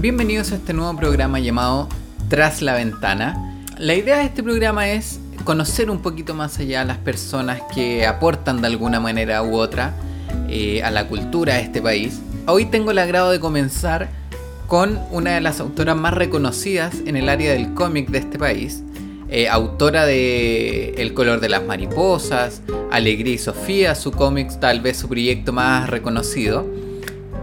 Bienvenidos a este nuevo programa llamado Tras la Ventana. La idea de este programa es conocer un poquito más allá a las personas que aportan de alguna manera u otra eh, a la cultura de este país. Hoy tengo el agrado de comenzar con una de las autoras más reconocidas en el área del cómic de este país, eh, autora de El color de las mariposas, Alegría y Sofía, su cómic tal vez su proyecto más reconocido.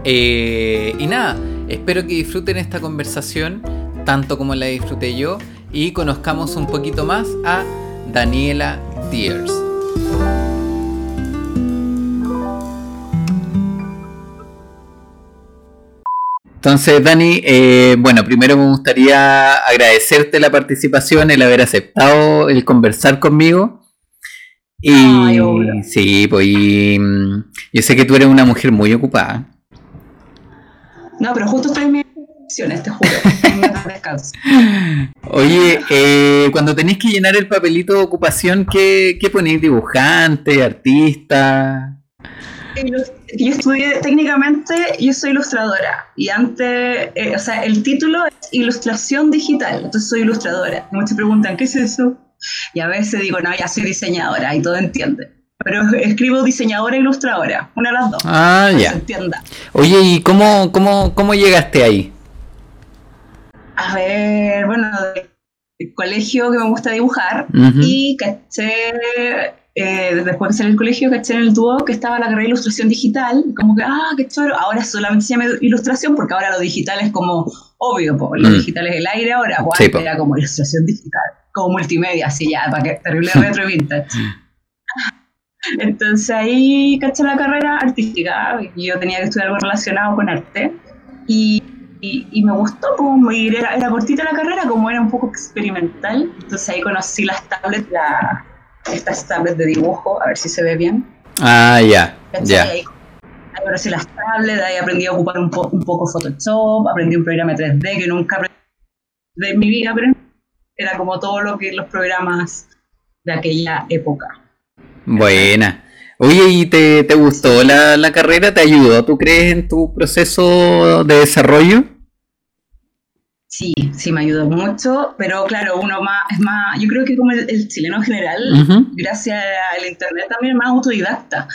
Eh, y nada, espero que disfruten esta conversación tanto como la disfruté yo y conozcamos un poquito más a Daniela Diers. Entonces, Dani, eh, bueno, primero me gustaría agradecerte la participación, el haber aceptado el conversar conmigo. Y sí, pues mm, yo sé que tú eres una mujer muy ocupada. No, pero justo estoy en mis vacaciones, te juro. Oye, eh, cuando tenéis que llenar el papelito de ocupación, ¿qué, qué ponéis? ¿Dibujante, artista? Yo estudié técnicamente, yo soy ilustradora y antes, eh, o sea, el título es ilustración digital, entonces soy ilustradora. Muchos preguntan, ¿qué es eso? Y a veces digo, no, ya soy diseñadora y todo entiende. Pero escribo diseñadora e ilustradora, una de las dos. Ah, ya. Se entienda. Oye, ¿y cómo, cómo, cómo llegaste ahí? A ver, bueno, el colegio que me gusta dibujar y caché eh, después de salir del colegio, caché en el dúo que estaba la carrera de ilustración digital, como que, ah, qué choro, ahora solamente se llama ilustración porque ahora lo digital es como obvio, lo mm. digital es el aire ahora, antes era como ilustración digital, como multimedia, así ya, para que terrible retro vintage. Entonces ahí caché la carrera artística, y yo tenía que estudiar algo relacionado con arte, y, y, me gustó, como era, era cortita la carrera, como era un poco experimental, entonces ahí conocí las tablets, la estas tablets de dibujo, a ver si se ve bien. Ah, ya, ya. Ahí, conocí las tablets, ahí aprendí a ocupar un, un, poco Photoshop, aprendí un programa 3D que nunca aprendí de mi vida, pero era como todo lo que los programas de aquella época. Buena. Oye, ¿y te, te gustó la, la, carrera? ¿Te ayudó, tú crees, en tu proceso de desarrollo? Sí, sí me ayudó mucho, pero claro, uno más, es más, yo creo que como el, chileno en general, gracias al internet también es más autodidacta.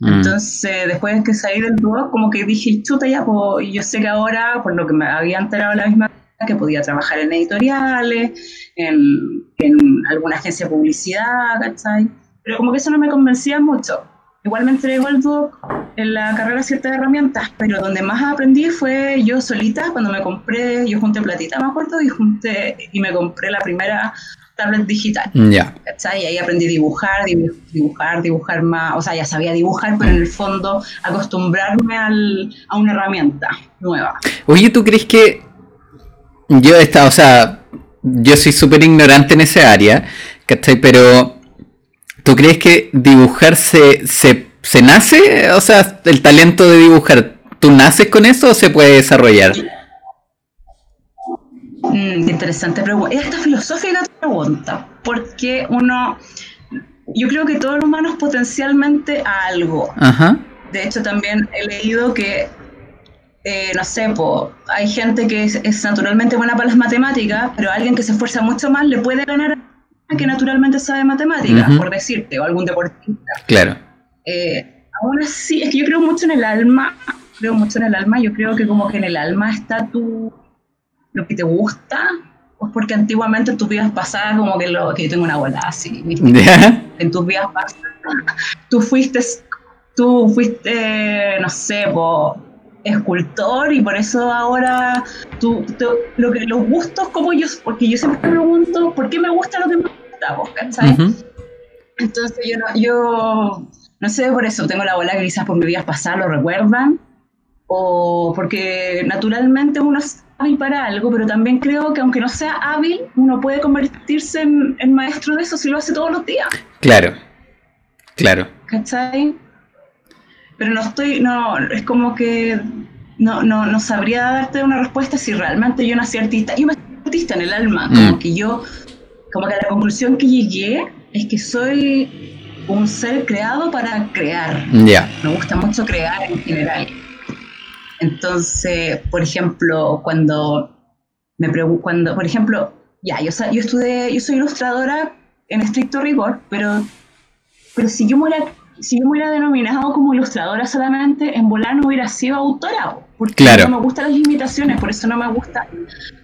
Mm. Entonces, después de que salí del dúo, como que dije, chuta ya, pues, yo sé que ahora, por lo que me había enterado la misma que podía trabajar en editoriales, en, en alguna agencia de publicidad, ¿cachai? Pero como que eso no me convencía mucho. Igual me entregó el doc en la carrera ciertas herramientas, pero donde más aprendí fue yo solita, cuando me compré, yo junté platita, me acuerdo, y junté, y me compré la primera tablet digital. Ya. Y ahí aprendí a dibujar, dibujar, dibujar más, o sea, ya sabía dibujar, pero en el fondo acostumbrarme al, a una herramienta nueva. Oye, ¿tú crees que yo estado, o sea, yo soy súper ignorante en esa área, ¿cachai? Pero ¿Tú crees que dibujar se, se, nace? O sea, el talento de dibujar, ¿tú naces con eso o se puede desarrollar? Mm, interesante pregunta. Esta filosófica pregunta, porque uno, yo creo que todos los humanos potencialmente a algo. Ajá. De hecho, también he leído que, eh, no sé, hay gente que es, es, naturalmente buena para las matemáticas, pero alguien que se esfuerza mucho más le puede ganar que naturalmente sabe matemáticas, por decirte, o algún deportista. Claro. Eh, aún así, es que yo creo mucho en el alma, creo mucho en el alma, yo creo que como que en el alma está tu, lo que te gusta, pues porque antiguamente en tus vidas pasadas, como que, lo, que yo tengo una abuela así, en tus vidas pasadas, tú fuiste, tú fuiste, no sé, escultor y por eso ahora tú, lo que, los gustos como yo, porque yo siempre me pregunto, ¿por qué me gusta lo que me entonces yo no, yo no sé por eso, tengo la bola que quizás por mi vida pasada lo recuerdan, o porque naturalmente uno es hábil para algo, pero también creo que aunque no sea hábil, uno puede convertirse en, maestro de eso si lo hace todos los días. Claro, claro. ¿Cachai? Pero no estoy, no, es como que no, no, no sabría darte una respuesta si realmente yo nací artista. Yo me artista en el alma, como mm. que yo como que la conclusión que llegué es que soy un ser creado para crear. Ya. Me gusta mucho crear en general. Entonces, por ejemplo, cuando me pregunto, cuando, por ejemplo, ya, yo, yo estudié, yo soy ilustradora en estricto rigor, pero, pero si yo me hubiera, si yo me hubiera denominado como ilustradora solamente, en volar no hubiera sido autora, porque no me gustan las limitaciones, por eso no me gusta,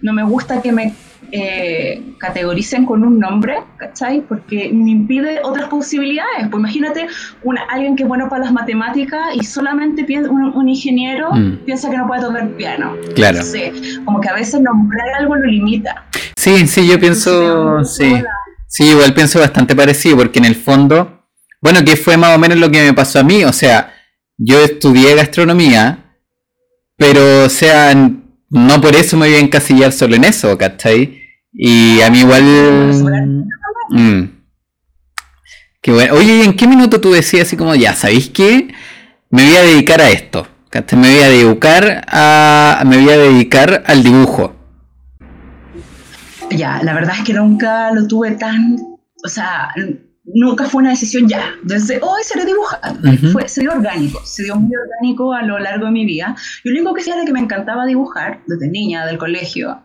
no me gusta que me eh, categoricen con un nombre, ¿cachai? Porque me impide otras posibilidades. Pues imagínate una, alguien que es bueno para las matemáticas y solamente piensa, un, ingeniero mm. piensa que no puede tocar piano. Claro. como que a veces nombrar algo lo limita. Sí, sí, yo pienso, sí. Sí, igual pienso bastante parecido, porque en el fondo, bueno, que fue más o menos lo que me pasó a mí, o sea, yo estudié gastronomía, pero, o sea, no por eso me voy a encasillar solo en eso, ¿cachai? Y a mí igual... Mm, qué bueno. Oye, ¿y en qué minuto tú decías así como, ya, ¿sabéis qué? Me voy a dedicar a esto. Me voy a dedicar a... Me voy a dedicar al dibujo. Ya, la verdad es que nunca lo tuve tan... O sea, nunca fue una decisión ya, desde hoy seré dibujante. fue, se dio orgánico, se dio muy orgánico a lo largo de mi vida. Y lo único que hacía era que me encantaba dibujar desde niña, del colegio.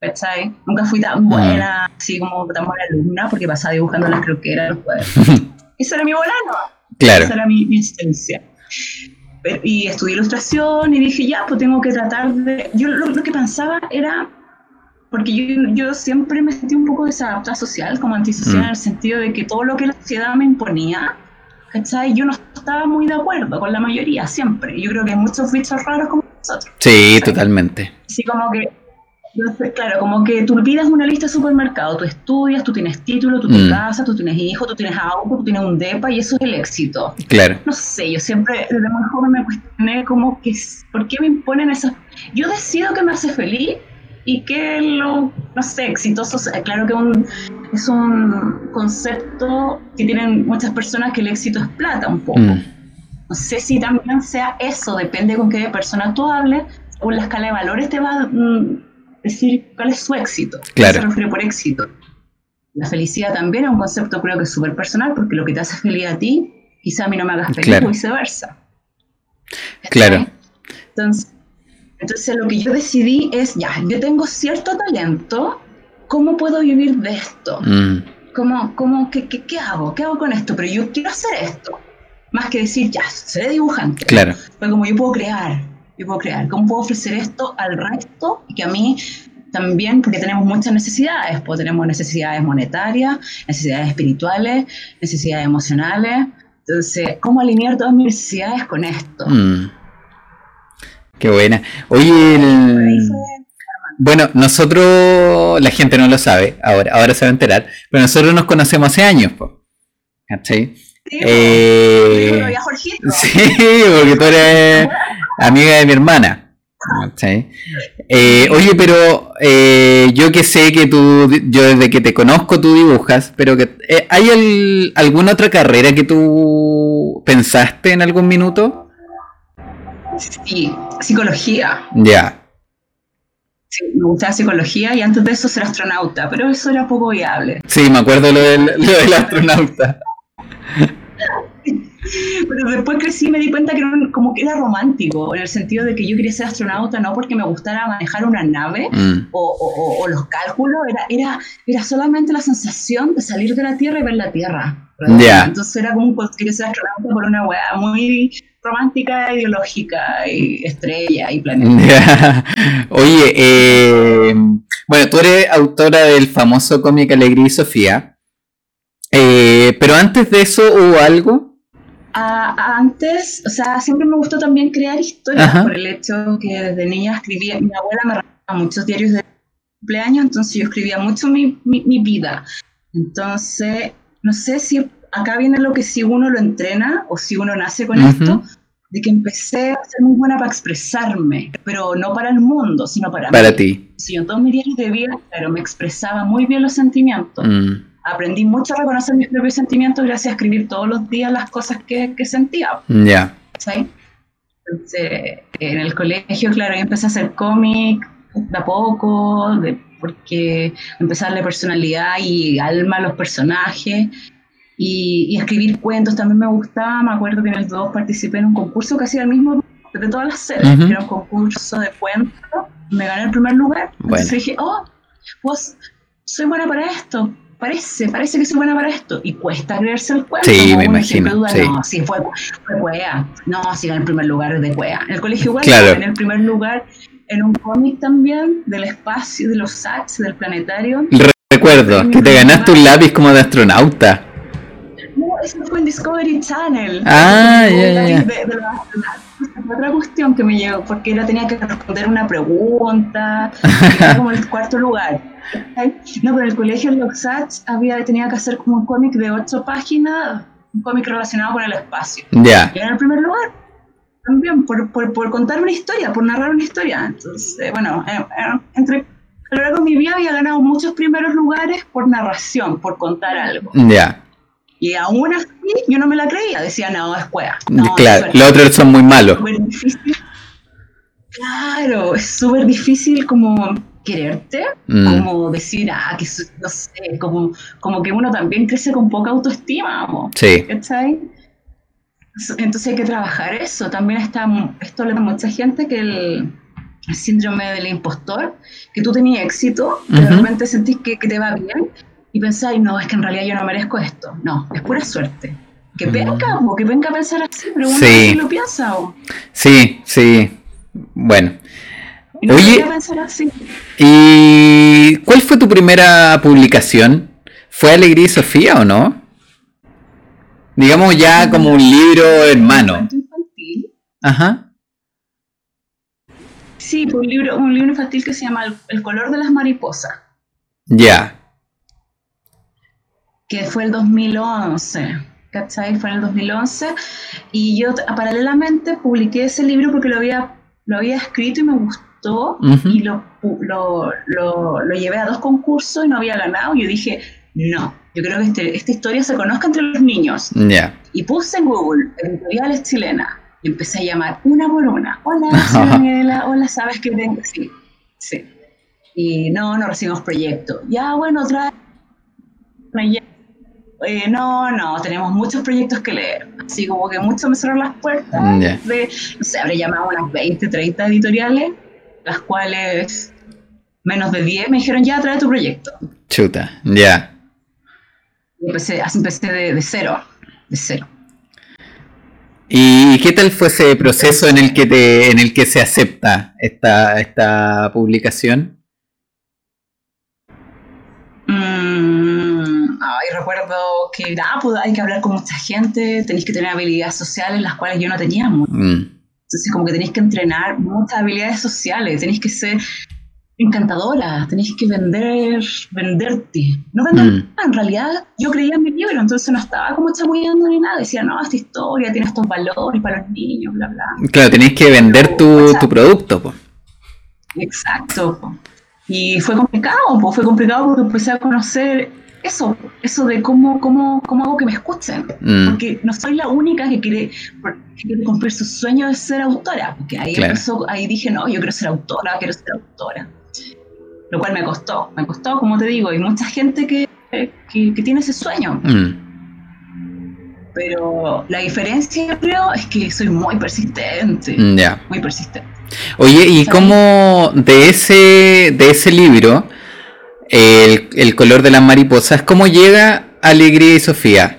¿Cachai? Nunca fui tan buena, así como tan buena alumna, porque pasaba dibujando las croqueras los cuadernos. Eso era mi volano. Claro. Esa era mi, mi y estudié ilustración y dije, ya, pues tengo que tratar de... Yo lo, que pensaba era, porque yo, yo, siempre me sentí un poco desadaptada social, como antisocial, mm. en el sentido de que todo lo que la sociedad me imponía, ¿cachai? Yo no estaba muy de acuerdo con la mayoría, siempre. Yo creo que hay muchos bichos raros como nosotros. Sí, totalmente. Así como que claro, como que tu vida es una lista de supermercado. Tú estudias, tú tienes título, tú tienes mm. casa, tú tienes hijo, tú tienes auto, tú tienes un depa y eso es el éxito. Claro. No sé, yo siempre desde muy joven me cuestioné como que, ¿por qué me imponen esas? Yo decido que me hace feliz y que lo, no sé, exitoso, claro que un, es un concepto que tienen muchas personas que el éxito es plata un poco. Mm. No sé si también sea eso, depende con qué persona tú hables, o la escala de valores te va... Mm, decir cuál es su éxito. Claro. se refiere por éxito? La felicidad también es un concepto creo que es súper personal porque lo que te hace feliz a ti, quizá a mí no me hagas feliz o viceversa. Claro. Entonces, entonces lo que yo decidí es, ya, yo tengo cierto talento, ¿cómo puedo vivir de esto? Mm. ¿Cómo, cómo, qué, qué, qué, hago? ¿Qué hago con esto? Pero yo quiero hacer esto. Más que decir, ya, seré dibujante. Claro. Pero como yo puedo crear, yo puedo crear? ¿Cómo puedo ofrecer esto al resto y que a mí también, porque tenemos muchas necesidades, pues tenemos necesidades monetarias, necesidades espirituales, necesidades emocionales. Entonces, ¿cómo alinear todas mis necesidades con esto? Mm. Qué buena. Oye, bueno, nosotros, la gente no lo sabe, ahora, ahora se va a enterar, pero nosotros nos conocemos hace años, ¿cachai? Sí, eh, sí, porque tú eres amiga de mi hermana. Eh, oye, pero eh, yo que sé que tú, yo desde que te conozco tú dibujas, pero que eh, ¿hay alguna otra carrera que tú pensaste en algún minuto? Sí, psicología. Ya. Sí, me gustaba psicología y antes de eso ser astronauta, pero eso era poco viable. Sí, me acuerdo lo del, lo del astronauta. Pero después crecí y me di cuenta que era como que era romántico, en el sentido de que yo quería ser astronauta no porque me gustara manejar una nave mm. o, los cálculos, era, era, era solamente la sensación de salir de la Tierra y ver la Tierra. Entonces era como quería ser astronauta por una weá muy romántica, ideológica y estrella y planeta. Oye, eh, bueno, tú eres autora del famoso cómic Alegría y Sofía. Eh, pero antes de eso hubo algo antes, o sea, siempre me gustó también crear historias por el hecho que desde niña escribía, mi abuela me regalaba muchos diarios de cumpleaños, entonces yo escribía mucho mi, mi, vida. Entonces, no sé si acá viene lo que si uno lo entrena o si uno nace con esto, de que empecé a ser muy buena para expresarme, pero no para el mundo, sino para, para ti. Si yo en todos mis diarios de vida, pero me expresaba muy bien los sentimientos. Mm aprendí mucho a reconocer mis propios sentimientos gracias a escribir todos los días las cosas que, que sentía. Ya. ¿Sí? Entonces, en el colegio, claro, yo empecé a hacer cómic de a poco, de, porque empecé a darle personalidad y alma a los personajes. Y, escribir cuentos también me gustaba. Me acuerdo que en el 2 participé en un concurso hacía el mismo de todas las sedes, era un concurso de cuentos. Me gané el primer lugar. Entonces dije, oh, vos soy buena para esto. Parece, parece que soy buena para esto. Y cuesta creerse el cuento. Sí, me imagino. sí. No, sí, fue, fue cuea. No, sí, en el primer lugar de cuea. En el colegio igual, claro. en el primer lugar en un cómic también del espacio, de los SATs, del planetario. Recuerdo que te ganaste un lápiz como de astronauta. Eso fue en Discovery Channel. Ah, ya, ya. Otra cuestión que me llegó, porque era tenía que responder una pregunta, como el cuarto lugar. No, pero en el colegio en SATs había, tenía que hacer como un cómic de ocho páginas, un cómic relacionado con el espacio. Ya. Y en el primer lugar también por, por, por, contar una historia, por narrar una historia. Entonces, bueno, eh, eh, entre a lo largo de mi vida había ganado muchos primeros lugares por narración, por contar algo. Ya. Y aún así yo no me la creía, decía, no, es cueva. claro, los otros son muy malos. Claro, es súper difícil como quererte, mm. como decir, ah, que no sé, como, como que uno también crece con poca autoestima, Sí. ¿Cachai? Entonces hay que trabajar eso. También está, esto le da mucha gente que el, síndrome del impostor, que tú tenías éxito, que de repente sentís que, te va bien y pensáis, no, es que en realidad yo no merezco esto. No, es pura suerte. Que venga, o que venga a pensar así, pero uno sí. lo piensa. ¿o? Sí, sí. Bueno. Oye, ¿y cuál fue tu primera publicación? ¿Fue Alegría y Sofía o no? Digamos ya como un libro hermano. infantil. Ajá. Sí, un libro, un libro infantil que se llama El, color de las mariposas. Ya. Que fue el 2011. ¿Cachai? Fue en el 2011. Y yo paralelamente publiqué ese libro porque lo había, lo había escrito y me gustó. Y lo, lo, lo, lo llevé a dos concursos y no había ganado. Y yo dije, no, yo creo que este, esta historia se conozca entre los niños. Y puse en Google editoriales chilenas y empecé a llamar una por una. Hola, Daniela, hola, ¿sabes qué tengo? Sí, sí. Y no, no recibimos proyectos. Ya, bueno, otra eh, no, no, tenemos muchos proyectos que leer. Así como que mucho me cerraron las puertas. De, no sé, habré llamado unas 20, 30 editoriales, las cuales menos de 10 me dijeron, ya, trae tu proyecto. Chuta, ya. Empecé, empecé de, cero, de cero. ¿Y qué tal fue ese proceso en el que te, en el que se acepta esta, esta publicación? Mm, ay, recuerdo que pues, hay que hablar con mucha gente, tenéis que tener habilidades sociales las cuales yo no tenía. Mm. Entonces como que tenéis que entrenar muchas habilidades sociales, tenéis que ser encantadora, tenéis que vender, venderte. No vender mm. en realidad yo creía en mi libro, entonces no estaba como chamullando ni nada, decía, no, esta historia tiene estos valores para los niños, bla, bla. Claro, tenéis que vender tu, tu, producto. pues. Exacto. Y fue complicado, pues fue complicado porque empecé a conocer eso, eso de cómo, cómo, cómo hago que me escuchen. Mm. Porque no soy la única que quiere, que quiere cumplir su sueño de ser autora. Porque ahí, empezó, ahí dije, no, yo quiero ser autora, quiero ser autora lo cual me costó, me costó, como te digo, hay mucha gente que, que, tiene ese sueño. Mm. Pero la diferencia, creo, es que soy muy persistente. Mm, muy persistente. Oye, ¿y cómo de ese, de ese libro, el, el color de las mariposas, cómo llega Alegría y Sofía?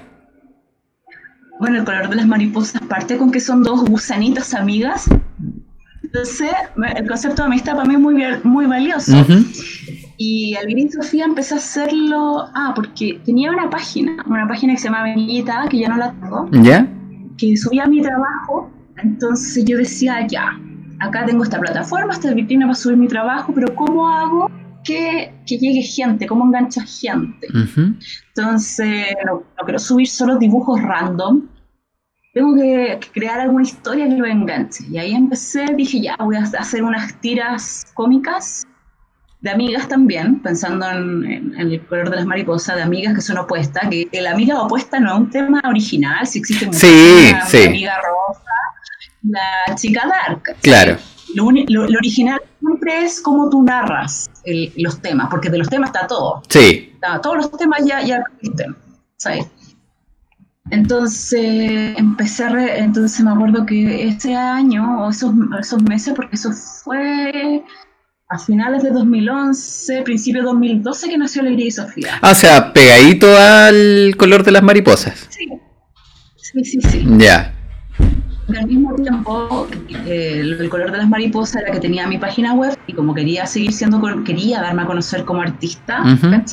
Bueno, el color de las mariposas parte con que son dos gusanitas amigas entonces, el concepto de amistad para mí es muy, muy valioso. Y al venir Sofía empecé a hacerlo, ah, porque tenía una página, una página que se llama Benita, que ya no la tengo, ¿Ya? que subía mi trabajo, entonces yo decía, ya, acá tengo esta plataforma, esta vitrina para subir mi trabajo, pero ¿cómo hago que, que llegue gente? ¿Cómo engancha gente? Entonces, no, no, quiero subir solo dibujos random, tengo que, crear alguna historia que lo enganche. Y ahí empecé, dije, ya, voy a hacer unas tiras cómicas de amigas también, pensando en, el color de las mariposas, de amigas que son opuestas, que la amiga opuesta no es un tema original, si existe una, amiga rosa, la chica dark. Claro. Lo, original siempre es cómo tú narras los temas, porque de los temas está todo. Sí. todos los temas ya, ya existen. ¿sabes? Entonces empecé a entonces me acuerdo que ese año o esos, esos meses, porque eso fue a finales de 2011, principio de 2012 que nació Alegría y Sofía. Ah, o sea, pegadito al color de las mariposas. Sí, sí, sí. sí. Ya. Al mismo tiempo, eh, el color de las mariposas era que tenía mi página web y como quería seguir siendo, quería darme a conocer como artista, uh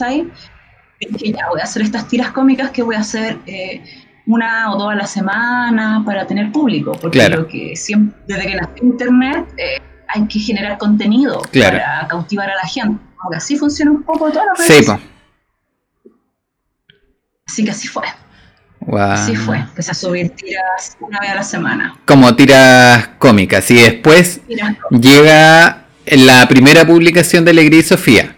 Dije, ya voy a hacer estas tiras cómicas que voy a hacer eh, una o dos a la semana para tener público, porque creo que siempre, desde que nació Internet eh, hay que generar contenido para cautivar a la gente. Aunque así funciona un poco todo lo Sí, Así que así fue. Así fue. Empecé a subir tiras una vez a la semana. Como tiras cómicas. Y después llega la primera publicación de Alegría y Sofía.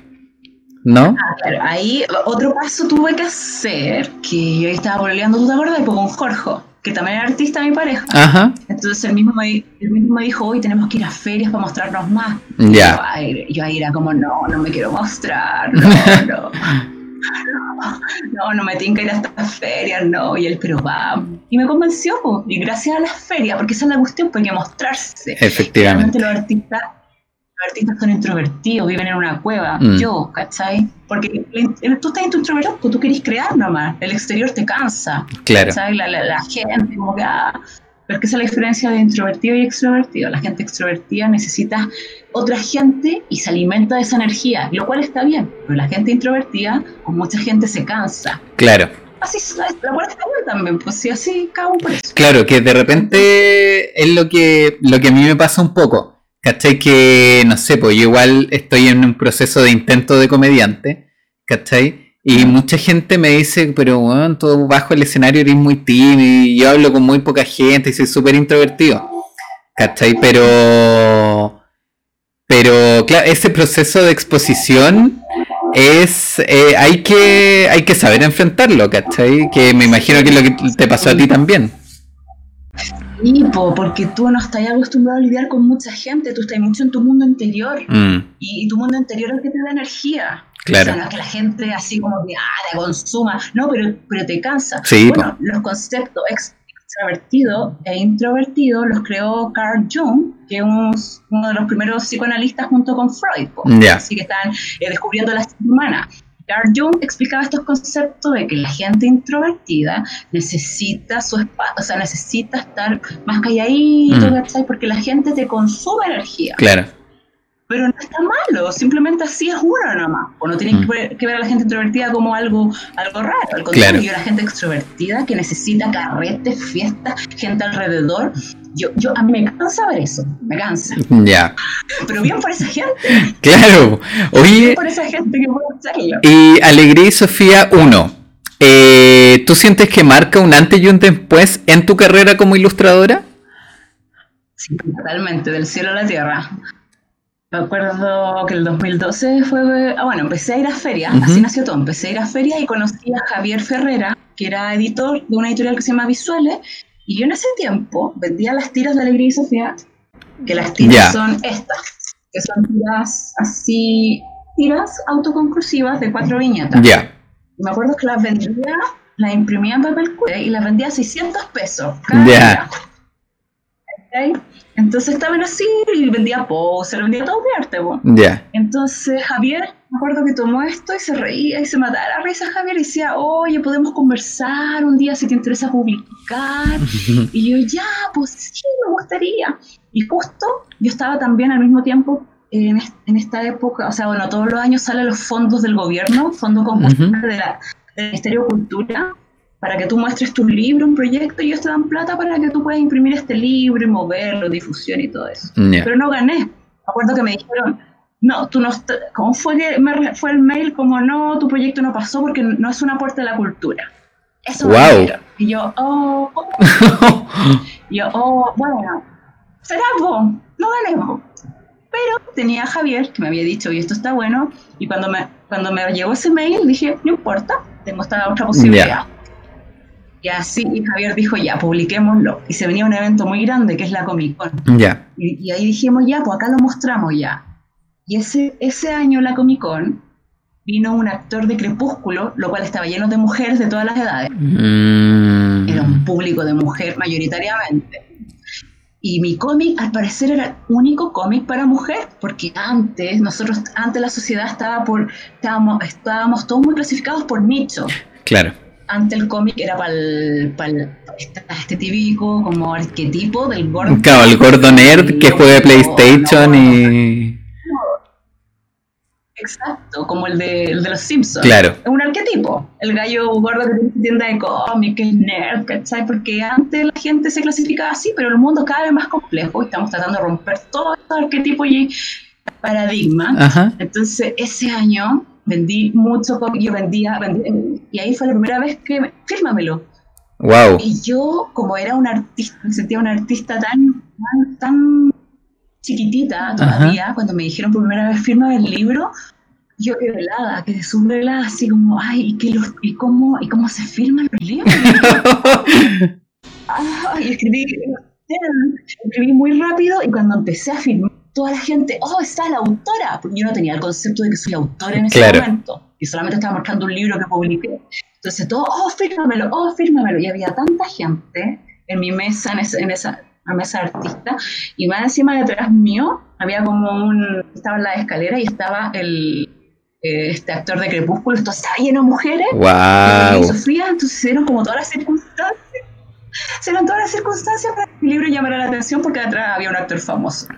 ¿No? Ah, claro. Ahí otro paso tuve que hacer, que yo estaba boleando, ¿tú te acuerdas? Pues con Jorge, que también era artista mi pareja. Ajá. Entonces él mismo, me, mismo me dijo, hoy tenemos que ir a ferias para mostrarnos más. Ya. Yo, ahí era como, no, no me quiero mostrar, no, no. no, no me tinca ir a estas ferias, no. Y él, pero va. Y me convenció, y gracias a las ferias, porque esa es la cuestión, pues hay que mostrarse. Efectivamente. Realmente los artistas artistas son introvertidos, viven en una cueva. Mm. Yo, ¿cachai? Porque tú estás introvertido, tú querés crear nomás. El exterior te cansa. Claro. ¿cachai? La, la, gente, como que. Ah, pero es que esa es la diferencia de introvertido y extrovertido. La gente extrovertida necesita otra gente y se alimenta de esa energía, lo cual está bien. Pero la gente introvertida, con mucha gente, se cansa. Claro. Así, la puerta está bien también, pues sí, así cago por eso. Claro, que de repente es lo que, lo que a mí me pasa un poco ¿Cachai? Que, no sé, pues yo igual estoy en un proceso de intento de comediante, ¿cachai? Y mucha gente me dice, pero bueno, todo bajo el escenario eres muy tímido y yo hablo con muy poca gente y soy súper introvertido, ¿cachai? Pero, pero, claro, ese proceso de exposición es, eh, hay, que, hay que saber enfrentarlo, ¿cachai? Que me imagino que es lo que te pasó a ti también. Sí, porque tú no estás acostumbrado a lidiar con mucha gente, tú estás mucho en tu mundo interior mm. y, tu mundo interior es el que te da energía. Claro. O sea, que la gente así como que ah, te consuma, no, pero, pero te cansa. Sí, bueno, los conceptos extravertido e introvertido los creó Carl Jung, que es uno de los primeros psicoanalistas junto con Freud, así que están eh, descubriendo la psique humana. Carl Jung explicaba estos conceptos de que la gente introvertida necesita su espacio, o sea, necesita estar más calladito, mm. Porque la gente te consume energía. Claro. Pero no está malo, simplemente así es uno nomás. O no tiene mm. que, ver, a la gente introvertida como algo, algo raro. Al contrario, la gente extrovertida que necesita carretes, fiestas, gente alrededor, yo, yo, a mí me cansa ver eso, me cansa. Ya. Pero bien por esa gente. Claro. Oye. Bien por esa gente que puede hacerlo. Y Alegría y Sofía 1. Eh, ¿Tú sientes que marca un antes y un después en tu carrera como ilustradora? Sí, totalmente, del cielo a la tierra. Me acuerdo que el 2012 fue. Ah, bueno, empecé a ir a ferias, así nació todo. Empecé a ir a ferias y conocí a Javier Ferrera, que era editor de una editorial que se llama Visuales, y yo en ese tiempo vendía las tiras de Alegría y Sofía, que las tiras son estas, que son tiras así, tiras autoconclusivas de cuatro viñetas. Ya. Me acuerdo que las vendía, las imprimía en papel y las vendía a 600 pesos cada Entonces estaban así y vendía pose, vendía todo de arte. Ya. Entonces Javier me acuerdo que tomó esto y se reía y se mataba la risa Javier y decía, oye, podemos conversar un día si te interesa publicar. y yo, ya, pues sí, me gustaría. Y justo yo estaba también al mismo tiempo en, esta época, o sea, bueno, todos los años salen los fondos del gobierno, fondo combustible de la, del Ministerio de Cultura, para que tú muestres tu libro, un proyecto, y ellos te dan plata para que tú puedas imprimir este libro y moverlo, difusión y todo eso. Pero no gané. Me acuerdo que me dijeron, no, tú no, ¿cómo fue que me fue el mail? Como no, tu proyecto no pasó porque no es una puerta de la cultura. Eso wow. Y yo, oh, yo, oh, bueno, será vos, no ganemos. Pero tenía a Javier que me había dicho, y esto está bueno, y cuando me, cuando me llegó ese mail dije, no importa, tengo esta otra posibilidad. Y así y Javier dijo, ya, publiquémoslo. Y se venía un evento muy grande que es la Comic Con. Ya. Y, y, ahí dijimos, ya, pues acá lo mostramos ya. Y ese, ese año la Comic Con vino un actor de Crepúsculo, lo cual estaba lleno de mujeres de todas las edades. Mm. era un público de mujer mayoritariamente. Y mi cómic, al parecer, era el único cómic para mujer, porque antes, nosotros, antes la sociedad estaba por, estábamos, estábamos todos muy clasificados por nicho. Claro. Antes el cómic era para este típico como arquetipo del gordo. Claro, el gordo nerd que juega PlayStation y Exacto, como el de, el de los Simpsons. Claro. Es un arquetipo. El gallo gordo que tiene tienda de cómics, que es nerd, ¿cachai? Porque antes la gente se clasificaba así, pero el mundo es cada vez más complejo y estamos tratando de romper todos estos arquetipos y paradigmas. Entonces, ese año vendí mucho cómic, yo vendía, y ahí fue la primera vez que, fírmamelo. Wow. Y yo, como era un artista, me sentía un artista tan, tan, tan chiquitita todavía, cuando me dijeron por primera vez firma el libro, yo quedé helada, quedé súper helada, así como, ay, ¿y, qué y, cómo, ¿y cómo se firman los libros? ay, escribí, escribí muy rápido y cuando empecé a firmar, toda la gente, oh, está la autora, porque yo no tenía el concepto de que soy autora en ese momento, y solamente estaba marcando un libro que publiqué. Entonces todo, oh, fírmamelo, oh, fírmamelo, y había tanta gente en mi mesa, en, en esa mesa de artista, y más encima detrás mío había como un, estaba en la escalera y estaba el, eh, este actor de Crepúsculo, esto estaba lleno de mujeres, wow. y Sofía, entonces eran como todas las circunstancias, eran todas las circunstancias para que el libro llamara la atención porque detrás había un actor famoso.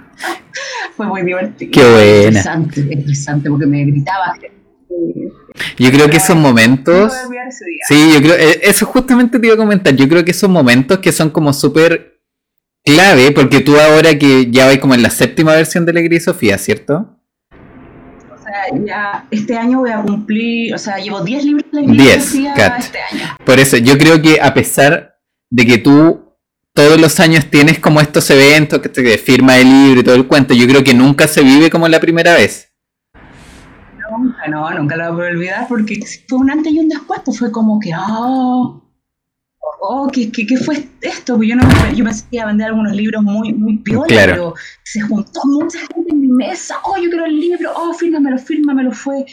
Fue muy divertido. Qué buena. Interesante, interesante, porque me gritaba. Yo creo que esos momentos. Sí, yo creo. Eh, eso justamente te iba a comentar. Yo creo que esos momentos que son como súper clave, porque tú ahora que ya vais como en la séptima versión de la Sofía, ¿cierto? O sea, ya este año voy a cumplir, o sea, llevo 10 libros de la Sofía este año. Por eso, yo creo que a pesar de que tú todos los años tienes como estos eventos que te firma el libro y todo el cuento, yo creo que nunca se vive como la primera vez. Nunca, no, nunca lo voy a olvidar porque fue un antes y un después, pues fue como que, oh, oh, ¿qué, qué, fue esto? Porque yo, no, yo pensé que iba a vender algunos libros muy, muy piola, pero se juntó mucha gente en mi mesa, oh, yo quiero el libro, oh, fírmamelo, fírmamelo, fue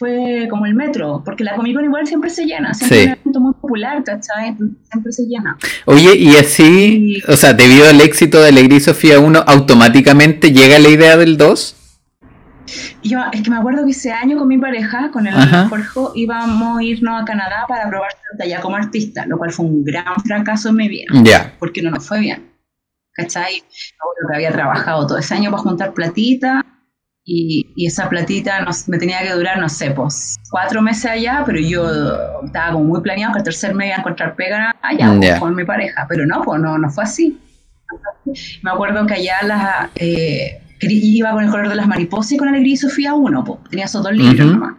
fue como el metro, porque la Comic Con igual siempre se llena, siempre es un evento muy popular, ¿cachai? Siempre se llena. Oye, y así, o sea, debido al éxito de Alegría Sofía 1, ¿automáticamente llega la idea del 2? Yo, es que me acuerdo que ese año con mi pareja, con el Jorge, íbamos a irnos a Canadá para probar allá como artista, lo cual fue un gran fracaso en mi vida. Ya. Porque no nos fue bien. ¿Cachai? Yo que había trabajado todo ese año para juntar platita y, y esa platita me tenía que durar, no sé, pues cuatro meses allá, pero yo estaba como muy planeado que el tercer mes iba a encontrar pega allá pues, con mi pareja, pero no, pues no, no fue así. Me acuerdo que allá las... Eh, iba con el color de las mariposas y con Alegría y Sofía 1, pues, tenía esos dos libros nomás.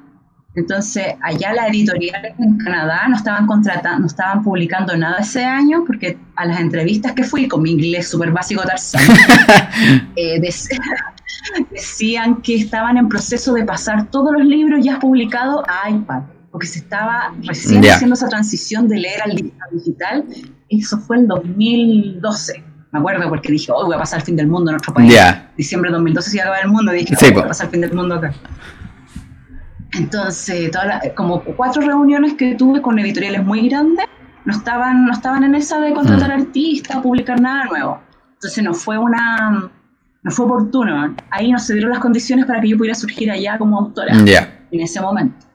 Entonces, allá las editoriales en Canadá no estaban contratando, no estaban publicando nada ese año, porque a las entrevistas que fui con mi inglés súper básico Tarzán, eh, decían que estaban en proceso de pasar todos los libros ya publicados a iPad, porque se estaba recién haciendo esa transición de leer al digital. Eso fue en 2012 me acuerdo porque dije, hoy voy a pasar el fin del mundo en nuestro país. Diciembre de 2012 se iba a acabar el mundo, dije, voy a pasar el fin del mundo acá. Entonces, como cuatro reuniones que tuve con editoriales muy grandes, no estaban, no estaban en esa de contratar mm. artistas, publicar nada nuevo. Entonces no fue una, no fue oportuno. Ahí no se dieron las condiciones para que yo pudiera surgir allá como autora en ese momento.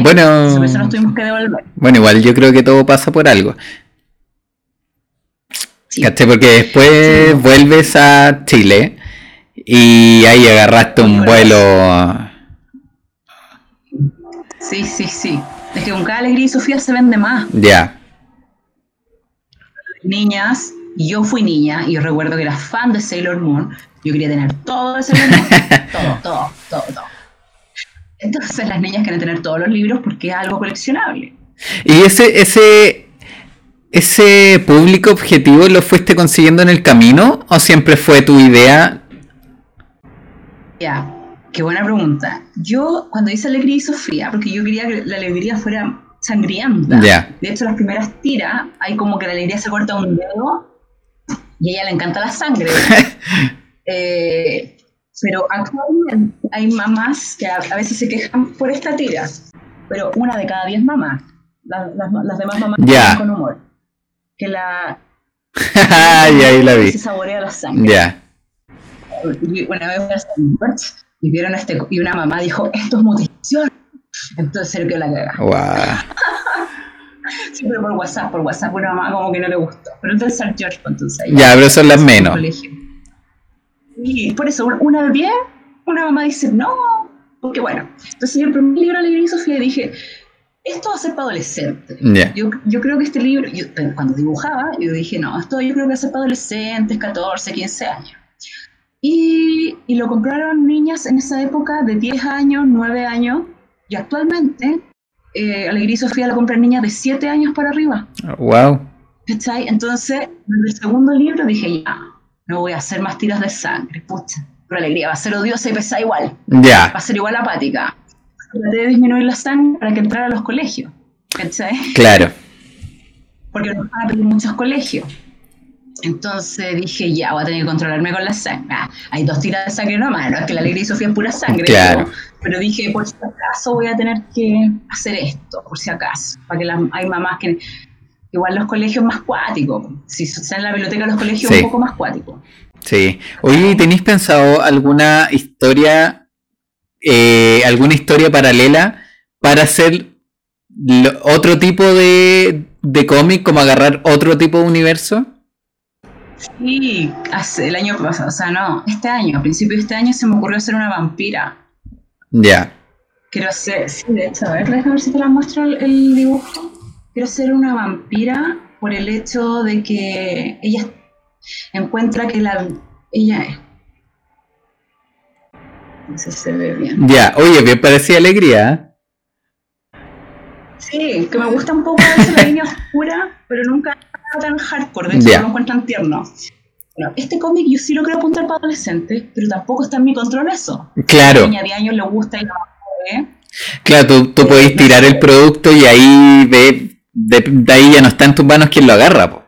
Bueno, eso nos tuvimos que devolver. Bueno, igual yo creo que todo pasa por algo. Porque después vuelves a Chile y ahí agarraste un vuelo. Sí, sí, sí. Es que con cada alegría y Sofía se vende más. Ya. Niñas, yo fui niña y recuerdo que era fan de Sailor Moon. Yo quería tener todo de Sailor Moon. todo, todo, todo, todo. Entonces las niñas quieren tener todos los libros porque es algo coleccionable. Y ese, ese, ese público objetivo lo fuiste consiguiendo en el camino o siempre fue tu idea? Ya. Qué buena pregunta. Yo, cuando hice Alegría y Sofía, porque yo quería que la alegría fuera sangrienta. De hecho, las primeras tiras, hay como que la alegría se corta un dedo y a ella le encanta la sangre. Eh, pero actualmente hay mamás que a, veces se quejan por esta tira, pero una de cada diez mamás. Las, demás mamás yeah. con humor. que la... y ahí la vi. Se saborea la sangre. Ya. Una vez y vieron este, y una mamá dijo, esto es mutilación. Entonces se le quedó la caga. Wow. Siempre por WhatsApp, por WhatsApp una mamá como que no le gustó. Pero entonces San George, entonces. Ya, pero son las menos. Y por eso, una vez, una mamá dice, no, porque bueno. Entonces yo el primer libro leí Sofía dije, esto va a ser para adolescentes. Yo, yo, creo que este libro, cuando dibujaba, yo dije, no, esto yo creo que va a ser para adolescentes, 14, 15 años. Y, y, lo compraron niñas en esa época de 10 años, 9 años, y actualmente eh, Alegría y Sofía la compran niñas de 7 años para arriba. wow. ¿Cachai? Entonces, en el segundo libro dije, ya, no voy a hacer más tiras de sangre, pucha. Pero Alegría va a ser odiosa y pesada igual. Ya. Va a ser igual apática. Traté de disminuir la sangre para que entrara a los colegios. ¿Cachai? Claro. Porque nos van a pedir muchos colegios. Entonces dije, ya, voy a tener que controlarme con la sangre. Ah, hay dos tiras de sangre nomás, no es que la alegría y Sofía es pura sangre. Claro. Pero, dije, por si acaso voy a tener que hacer esto, por si acaso. Para que hay mamás que. Igual los colegios más cuáticos. Si están en la biblioteca, los colegios un poco más cuáticos. Sí. Oye, ¿tenéis pensado alguna historia, eh, alguna historia paralela para hacer otro tipo de, de cómic, como agarrar otro tipo de universo? Sí, hace el año pasado, o sea, no, este año, a principio de este año se me ocurrió hacer una vampira. Ya. Quiero hacer, sí, de hecho, a ver, déjame ver si te la muestro el, dibujo. Quiero ser una vampira por el hecho de que ella encuentra que la ella es. No sé si se ve bien. Ya, oye, que parecía alegría. ¿eh? Sí, que me gusta un poco esa línea oscura, pero nunca tan hardcore, de hecho lo encuentran tierno. Bueno, este cómic yo sí lo creo apuntar para adolescentes, pero tampoco está en mi control eso. Claro. A la niña de años le gusta y lo Claro, tú, tú podés tirar el producto y ahí de, de, ahí ya no está en tus manos quien lo agarra. Po.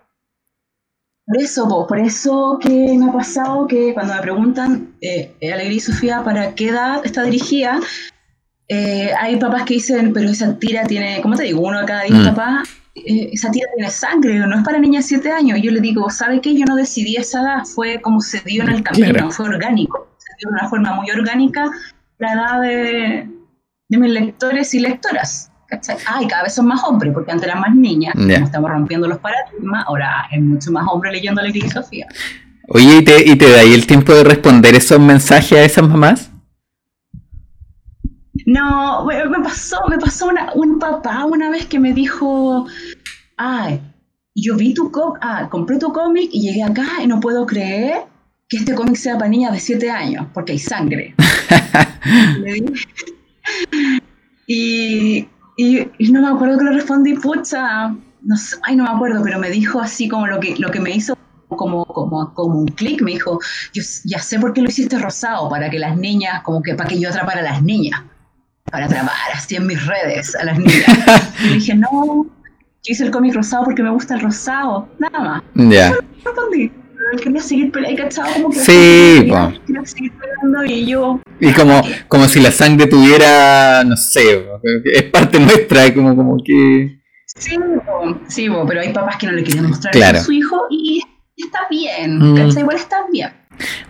Por eso, po, por eso que me ha pasado que cuando me preguntan, eh, Alegría y Sofía, ¿para qué edad está dirigida? Eh, hay papás que dicen, pero esa tira tiene, ¿cómo te digo? Uno de cada diez mm. papás eh, esa tía tiene sangre, no es para niñas de 7 años. Yo le digo, ¿sabe qué? Yo no decidí esa edad, fue como se dio en el camino, fue orgánico. Se dio de una forma muy orgánica la edad de, mis lectores y lectoras. ¿cachai? Ah, cada vez son más hombres, porque antes eran más niñas, estamos rompiendo los paradigmas, ahora hay mucho más hombres leyendo la Sofía. Oye, ¿y te, ¿y te da ahí el tiempo de responder esos mensajes a esas mamás? No, me pasó, me pasó un papá una vez que me dijo, ay, yo vi tu cómic, ah, compré tu cómic y llegué acá y no puedo creer que este cómic sea para niñas de 7 años, porque hay sangre. y, y, no me acuerdo que le respondí, pucha, no sé, ay, no me acuerdo, pero me dijo así como lo que, lo que me hizo como, como, como un clic, me dijo, yo ya sé por qué lo hiciste rosado, para que las niñas, como que para que yo atrapara a las niñas para trabajar así en mis redes a las niñas. y dije, no, yo hice el cómic rosado porque me gusta el rosado, nada más. Ya. No respondí. Quería seguir peleando, ¿cachado? Como que sí, quería, seguir peleando y yo... Y como, como si la sangre tuviera, no sé, es parte nuestra, como, como que... Sí, sí, pero hay papás que no le quieren mostrar a su hijo y está bien, mm. Igual está bien.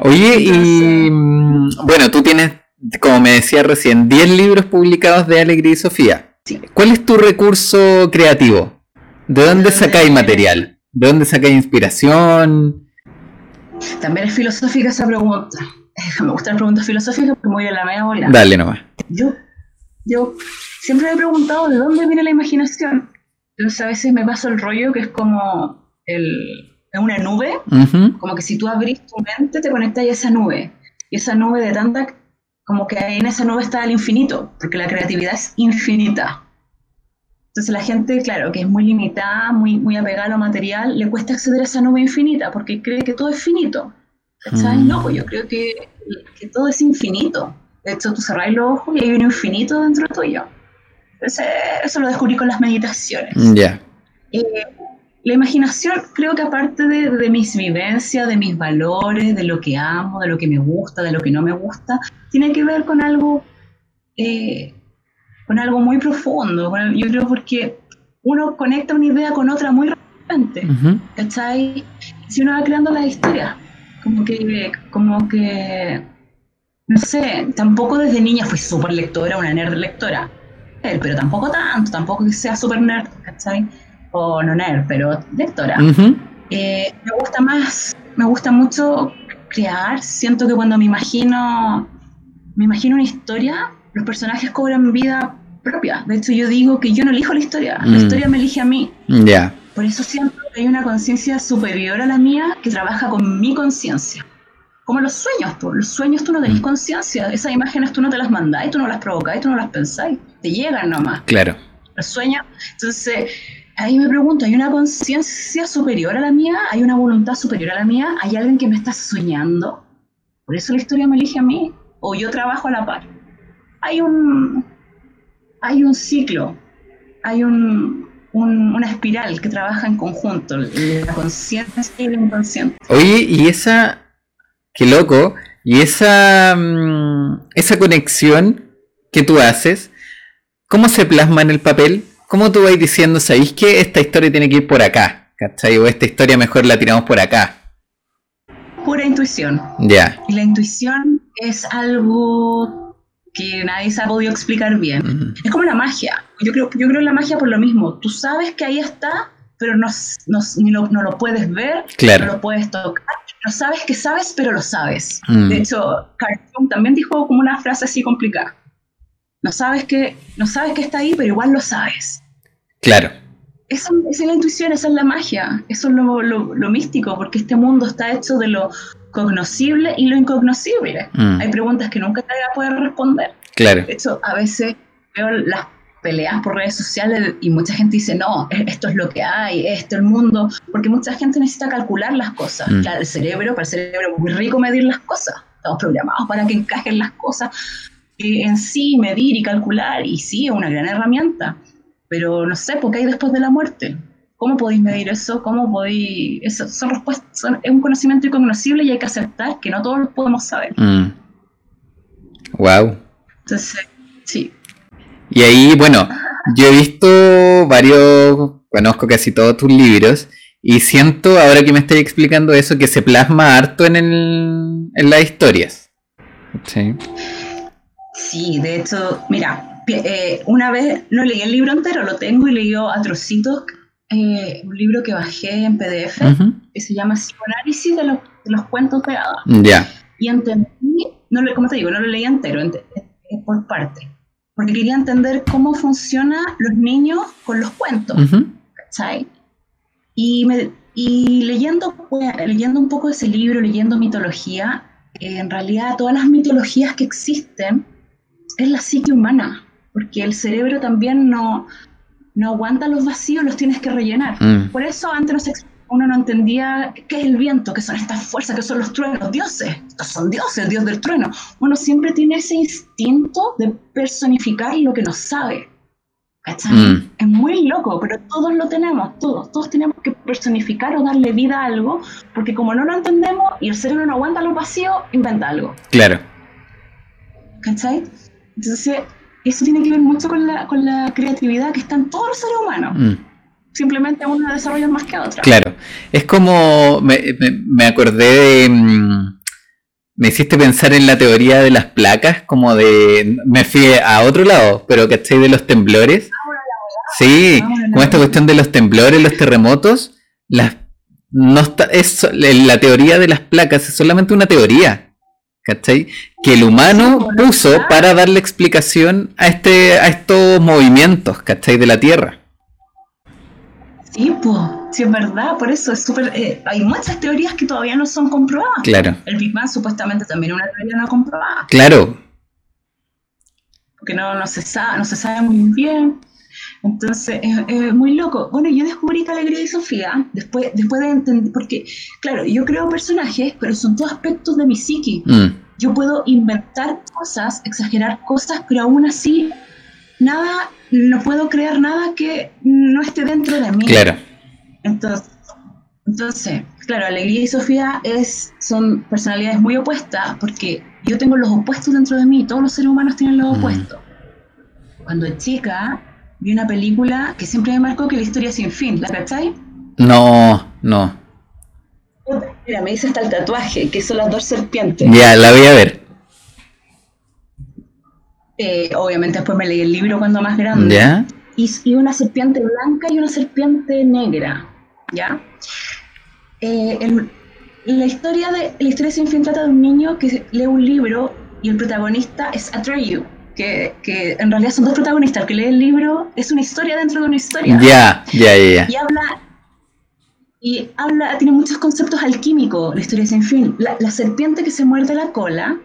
Oye, y mm, bueno, tú tienes como me decía recién, 10 libros publicados de Alegría y Sofía. ¿Cuál es tu recurso creativo? ¿De dónde sacáis material? ¿De dónde sacáis inspiración? También es filosófica esa pregunta. Me gustan las preguntas filosóficas porque muy a la media bola. Dale nomás. Yo, yo siempre me he preguntado de dónde viene la imaginación. Entonces a veces me paso el rollo que es como el, una nube, como que si tú abrís tu mente te conectas a esa nube. Y esa nube de tanta como que en esa nube está el infinito, porque la creatividad es infinita. Entonces la gente, claro, que es muy limitada, muy, muy apegada a lo material, le cuesta acceder a esa nube infinita porque cree que todo es finito. ¿Sabes? Mm. No, pues yo creo que, que, todo es infinito. De hecho, tú cerrás los ojos y hay un infinito dentro tuyo. Entonces, eso lo descubrí con las meditaciones. Ya. Eh, la imaginación, creo que aparte de, mis vivencias, de mis valores, de lo que amo, de lo que me gusta, de lo que no me gusta, tiene que ver con algo, eh, con algo muy profundo. yo creo porque uno conecta una idea con otra muy repente, ¿cachai? Si uno va creando la historia, como que, como que, no sé, tampoco desde niña fui súper lectora, una nerd lectora, pero tampoco tanto, tampoco que sea súper nerd, ¿cachai? O no nerd, pero lectora. Eh, me gusta más, me gusta mucho crear, siento que cuando me imagino, me imagino una historia, los personajes cobran vida propia. De hecho, yo digo que yo no elijo la historia, la mm. historia me elige a mí. Ya. Por eso siento que hay una conciencia superior a la mía que trabaja con mi conciencia. Como los sueños, por los sueños tú no tenés mm. conciencia, esas imágenes tú no te las mandáis, tú no las provocáis, tú no las pensáis, te llegan nomás. Claro. Los sueños, entonces ahí me pregunto, ¿hay una conciencia superior a la mía? ¿Hay una voluntad superior a la mía? ¿Hay alguien que me está soñando? Por eso la historia me elige a mí, o yo trabajo a la par. Hay un, hay un ciclo, hay un, una espiral que trabaja en conjunto, la conciencia y el inconsciente. Oye, y esa, qué loco, y esa, mm, esa conexión que tú haces, ¿cómo se plasma en el papel? ¿Cómo tú vas diciendo, sabéis que esta historia tiene que ir por acá? ¿Cachai? O esta historia mejor la tiramos por acá. Pura intuición. Ya. Y la intuición es algo que nadie se ha podido explicar bien. Es como la magia. Yo creo, yo creo en la magia por lo mismo. Tú sabes que ahí está, pero no, no, no lo puedes ver, no lo puedes tocar. No sabes que sabes, pero lo sabes. Mm. De hecho, Carl Jung también dijo como una frase así complicada. No sabes que, no sabes que está ahí, pero igual lo sabes. Claro. Esa, es la intuición, esa es la magia, eso es lo, lo, místico, porque este mundo está hecho de lo cognoscible y lo incognoscible. Mm. Hay preguntas que nunca te voy a poder responder. Claro. De hecho, a veces veo las peleas por redes sociales y mucha gente dice, no, e-, esto es lo que hay, esto, el mundo, porque mucha gente necesita calcular las cosas. Mm. Claro, el cerebro, para el cerebro es muy rico medir las cosas. Estamos programados para que encajen las cosas en sí, medir y calcular, y sí, es una gran herramienta, pero no sé, ¿por qué hay después de la muerte? ¿Cómo podéis medir eso? ¿Cómo podéis...? Eso, son respuestas, es un conocimiento incognoscible y hay que aceptar que no todos lo podemos saber. Wow. Mm. Entonces, sí. Y ahí, bueno, yo he visto varios, conozco casi todos tus libros, y siento, ahora que me estáis explicando eso, que se plasma harto en, el, en las historias. Sí. Sí, de hecho, mira, eh, una vez no leí el libro entero, lo tengo y leí a trocitos, eh, un libro que bajé en PDF, que se llama Psicoanálisis de los, de los cuentos de hadas. Ya. Y entendí, no lo, como te digo, no lo leí entero, por parte, porque quería entender cómo funcionan los niños con los cuentos, ¿cachai? Y, me, y leyendo, pues, leyendo un poco ese libro, leyendo mitología, eh, en realidad todas las mitologías que existen, es la psique humana, porque el cerebro también no, no aguanta los vacíos, los tienes que rellenar. Mm. Por eso antes uno no entendía qué es el viento, qué son estas fuerzas, qué son los truenos, dioses, estos son dioses, dios del trueno. Uno siempre tiene ese instinto de personificar lo que no sabe. ¿Cachai? Mm. Es muy loco, pero todos lo tenemos, todos. Todos tenemos que personificar o darle vida a algo, porque como no lo entendemos y el cerebro no aguanta los vacíos, inventa algo. Claro. ¿Cachai? Entonces, eso tiene que ver mucho con la, con la creatividad que está en todos los seres humanos. Mm. Simplemente uno desarrolla más que otra. Claro. Es como. Me, me, acordé de. Mm, me hiciste pensar en la teoría de las placas, como de. Me fui a otro lado, pero ¿cachai? De los temblores. Sí, como esta cuestión de los temblores, los terremotos. Las, no está, es, la teoría de las placas es solamente una teoría. ¿Cachai? Que el humano puso para darle explicación a, este, a estos movimientos, ¿cachai? De la Tierra. Sí, pues, sí es verdad, por eso es súper... Eh, hay muchas teorías que todavía no son comprobadas. Claro. El Big Bang supuestamente también es una teoría no comprobada. Claro. Porque no, no, se, sabe, no se sabe muy bien. Entonces, es, muy loco. Bueno, yo descubrí que Alegría y Sofía, después, después de entender, porque, claro, yo creo personajes, pero son todos aspectos de mi psiqui. Mm. Yo puedo inventar cosas, exagerar cosas, pero aún así, nada, no puedo crear nada que no esté dentro de mí. Claro. Entonces, entonces claro, Alegría y Sofía es, son personalidades muy opuestas, porque yo tengo los opuestos dentro de mí, todos los seres humanos tienen los mm. opuestos. Cuando chica, vi una película que siempre me marcó que la historia sin fin, ¿la cachai? No, no. Mira, me dice hasta el tatuaje, que son las dos serpientes. Ya, la voy a ver. Eh, obviamente después me leí el libro cuando más grande. ¿Ya? Y, una serpiente blanca y una serpiente negra. ¿Ya? Eh, la, historia de, la historia sin fin trata de un niño que lee un libro y el protagonista es Atreyu. Que, que en realidad son dos protagonistas. El que lee el libro es una historia dentro de una historia. Ya, ya, ya. Y habla y habla, tiene muchos conceptos alquímicos, la historia sin fin. La, la serpiente que se muerde la cola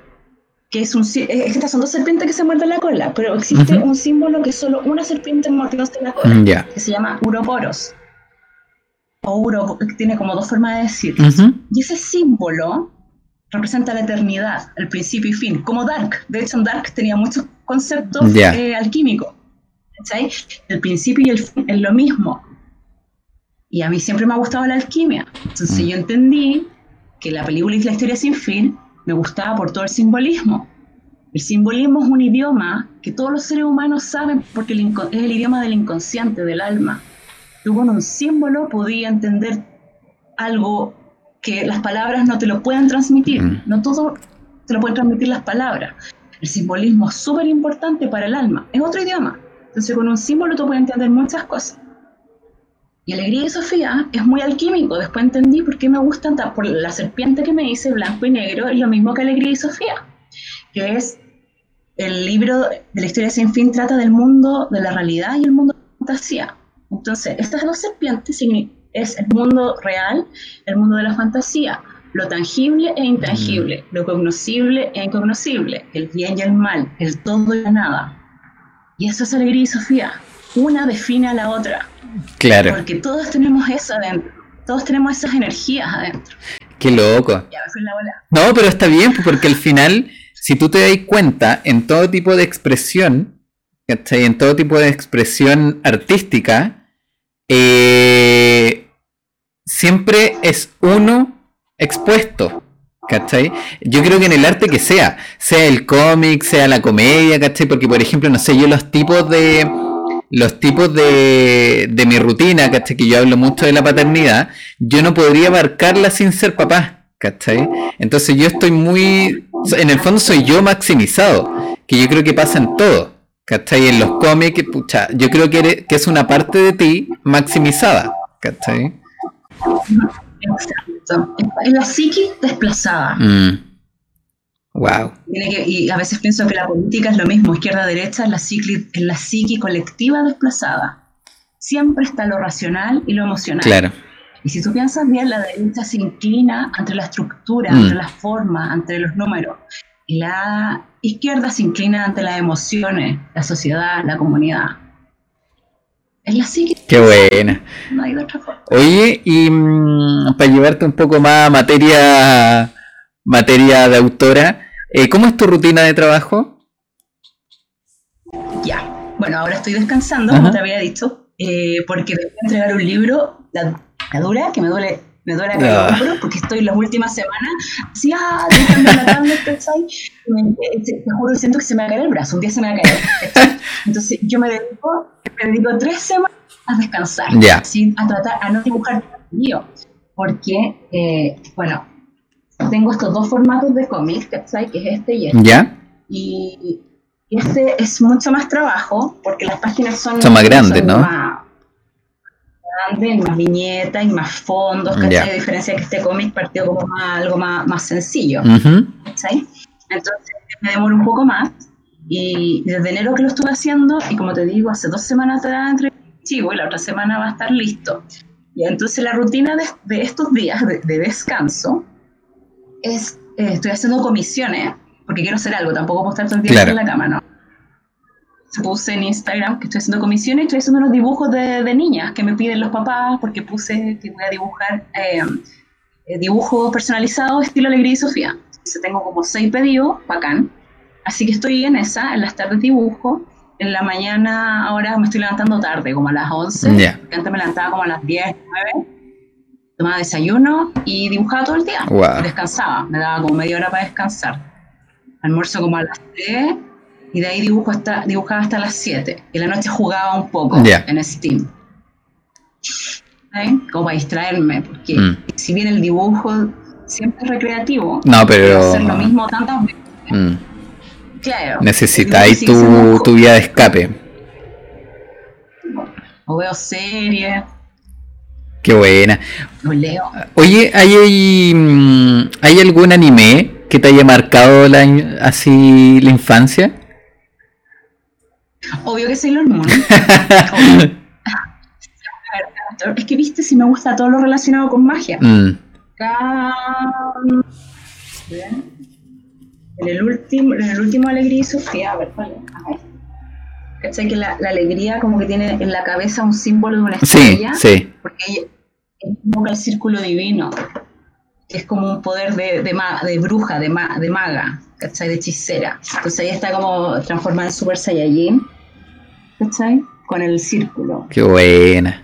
que es un estas son dos serpientes que se muerden la cola, pero existe un símbolo que solo una serpiente mordiéndose la cola, mm, que se llama uroporos. O uro, que tiene como dos formas de decir. Y ese símbolo representa la eternidad, el principio y fin, como Dark. De hecho, en Dark tenía muchos conceptos eh, alquímicos. El principio y el fin es lo mismo. Y a mí siempre me ha gustado la alquimia. Entonces mm. yo entendí que la película y la historia sin fin me gustaba por todo el simbolismo. El simbolismo es un idioma que todos los seres humanos saben porque es el idioma del inconsciente, del alma. Tú con un símbolo podías entender algo que las palabras no te lo pueden transmitir. Mm. No todo te lo pueden transmitir las palabras. El simbolismo es súper importante para el alma. Es otro idioma. Entonces con un símbolo tú puedes entender muchas cosas. Y Alegría y Sofía es muy alquímico. Después entendí por qué me gustan, por la serpiente que me dice blanco y negro, es lo mismo que Alegría y Sofía, que es el libro de la historia sin fin trata del mundo de la realidad y el mundo de la fantasía. Entonces, estas dos serpientes es el mundo real, el mundo de la fantasía, lo tangible e intangible, mm. lo cognoscible e incognoscible, el bien y el mal, el todo y la nada. Y eso es alegría y Sofía. Una define a la otra. Claro. Porque todos tenemos eso adentro. Todos tenemos esas energías adentro. Qué loco. Ya me fui la bola. No, pero está bien, porque al final, si tú te das cuenta, en todo tipo de expresión, ¿cachai? En todo tipo de expresión artística, eh, siempre es uno expuesto. ¿Cachai? Yo creo que en el arte que sea, sea el cómic, sea la comedia, ¿cachai? Porque, por ejemplo, no sé, yo los tipos de, los tipos de, de mi rutina, ¿cachai? Que yo hablo mucho de la paternidad, yo no podría abarcarla sin ser papá, ¿cachai? Entonces yo estoy muy, en el fondo soy yo maximizado, que yo creo que pasa en todo, ¿cachai? En los cómics, pucha, yo creo que, que es una parte de ti maximizada, ¿cachai? Exacto. En la psiquis desplazada. Mm. Wow. y a veces pienso que la política es lo mismo, izquierda-derecha es la, es la psiqui colectiva desplazada. Siempre está lo racional y lo emocional. Claro. Y si tú piensas bien, la derecha se inclina ante la estructura, ante mm. la forma, ante los números. Y la izquierda se inclina ante las emociones, la sociedad, la comunidad. Es la psiqui. Qué buena. No hay otra forma. Oye, y mm, para llevarte un poco más a materia materia de autora. Eh, ¿Cómo es tu rutina de trabajo? Ya, bueno, ahora estoy descansando, como te había dicho, eh, porque que entregar un libro, la, dura, que me duele, me duele acá el hombro, porque estoy las últimas semanas, así, ah, la tablet, Te juro, siento que se me va a caer el brazo, un día se me va a caer. Entonces, yo me dedico, me dedico tres semanas a descansar, a tratar, a no dibujar mío, porque, eh, bueno, tengo estos dos formatos de cómic, ¿cachai? Que es este y este. ¿Ya? Y, este es mucho más trabajo porque las páginas son, son más grandes, ¿no? Más grandes, más viñetas y más fondos, ¿cachai? A diferencia que este cómic partió como más, algo más, más sencillo, ¿cachai? Entonces me demoro un poco más y desde enero que lo estuve haciendo y como te digo, hace dos semanas da entre chivo y la otra semana va a estar listo. Y entonces la rutina de, de estos días de, de descanso es, eh, estoy haciendo comisiones, porque quiero hacer algo, tampoco puedo estar todo el día en la cama, ¿no? Puse en Instagram que estoy haciendo comisiones, estoy haciendo unos dibujos de, de niñas que me piden los papás, porque puse que voy a dibujar eh, eh, dibujos personalizados estilo Alegría y Sofía. Entonces tengo como seis pedidos, bacán. Así que estoy en esa, en las tardes dibujo. En la mañana, ahora me estoy levantando tarde, como a las 11. Antes me levantaba como a las 10, 9 tomaba desayuno y dibujaba todo el día. Descansaba, me daba como media hora para descansar. Almuerzo como a las 3 y de ahí dibujo hasta, dibujaba hasta las 7. Y la noche jugaba un poco en Steam. Como para distraerme, porque mm. si bien el dibujo siempre es recreativo, no, pero hacer lo mismo tantas veces. Mm. Claro. Necesitáis tu, tu vía de escape. O veo series. Qué buena. O leo. Oye, ¿hay, hay, mm, ¿hay algún anime que te haya marcado la, así la infancia? Obvio que Sailor Moon. es que viste si me gusta todo lo relacionado con magia. Mm. En el último, en el último Alegría y Sofía, a ver, ¿cuál es? ¿Cachai? Que la, alegría como que tiene en la cabeza un símbolo de una estrella. Sí, sí. Porque ella invoca el círculo divino, que es como un poder de, de, de bruja, de, de maga, ¿cachai? De hechicera. Entonces ella está como transformada en Super Saiyajin, ¿cachai? Con el círculo. Qué buena.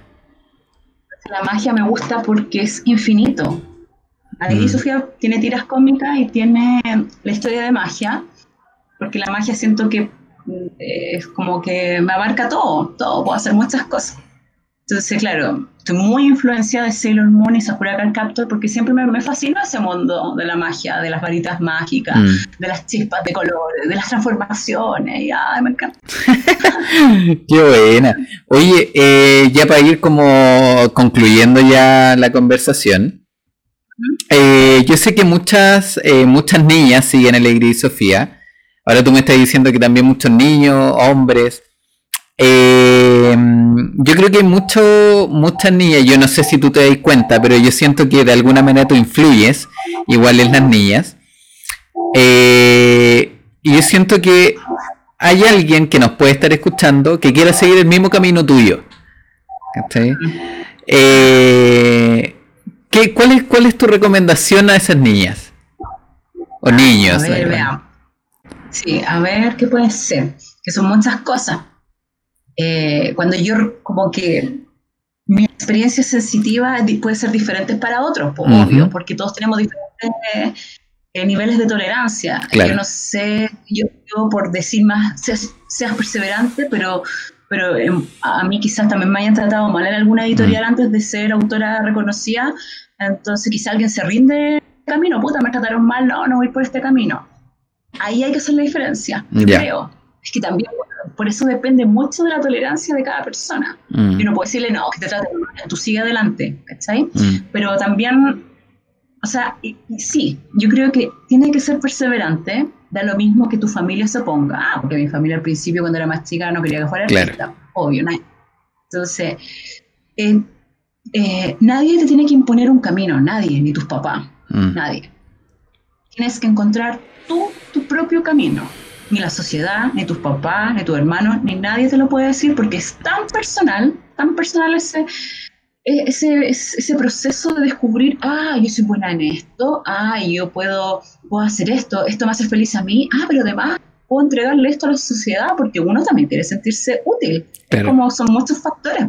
La magia me gusta porque es infinito. Y mm. Sofía tiene tiras cómicas y tiene la historia de magia, porque la magia siento que es como que me abarca todo, todo, puedo hacer muchas cosas. Entonces, claro, estoy muy influenciada de Sailor Moon y Sakura Card Captor porque siempre me, me fascina ese mundo de la magia, de las varitas mágicas, mm. de las chispas de colores, de las transformaciones. Y, ay, me encanta. Qué buena. Oye, eh, ya para ir como concluyendo ya la conversación, eh, yo sé que muchas, eh, muchas niñas siguen a Alegría y Sofía. Ahora tú me estás diciendo que también muchos niños, hombres. Eh, yo creo que hay mucho, muchas niñas, yo no sé si tú te das cuenta, pero yo siento que de alguna manera tú influyes, igual en las niñas. Eh, y yo siento que hay alguien que nos puede estar escuchando que quiera seguir el mismo camino tuyo. Eh, cuál, es, ¿Cuál es tu recomendación a esas niñas? O niños. Sí, a ver, ¿qué puede ser? Que son muchas cosas. Eh, cuando yo como que mi experiencia sensitiva puede ser diferente para otros, obvio, porque todos tenemos diferentes eh, niveles de tolerancia. Yo no sé, yo, por decir más, seas, perseverante, pero, pero em, a mí quizás también me hayan tratado mal en alguna editorial mm. antes de ser autora reconocida, entonces quizás alguien se rinde camino, puta, me trataron mal, no, no voy por este camino ahí hay que hacer la diferencia, creo. Es que también, por eso depende mucho de la tolerancia de cada persona. Mm. Yo no puedo decirle, no, que te traten mal, tú sigue adelante, ¿cachai? Mm. Pero también, o sea, sí, yo creo que tiene que ser perseverante, da lo mismo que tu familia se ponga. Ah, porque mi familia al principio, cuando era más chica, no quería que fuera artista. Obvio, ¿no? Entonces, eh, eh, nadie te tiene que imponer un camino, nadie, ni tus papás, mm. nadie. Tienes que encontrar tú tu propio camino. Ni la sociedad, ni tus papás, ni tu hermano, ni nadie te lo puede decir porque es tan personal, tan personal ese, ese, ese proceso de descubrir, ah, yo soy buena en esto, ah, yo puedo, puedo hacer esto, esto me hace feliz a mí, ah, pero además puedo entregarle esto a la sociedad porque uno también quiere sentirse útil. Es como son muchos factores.